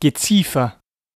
Geziefer.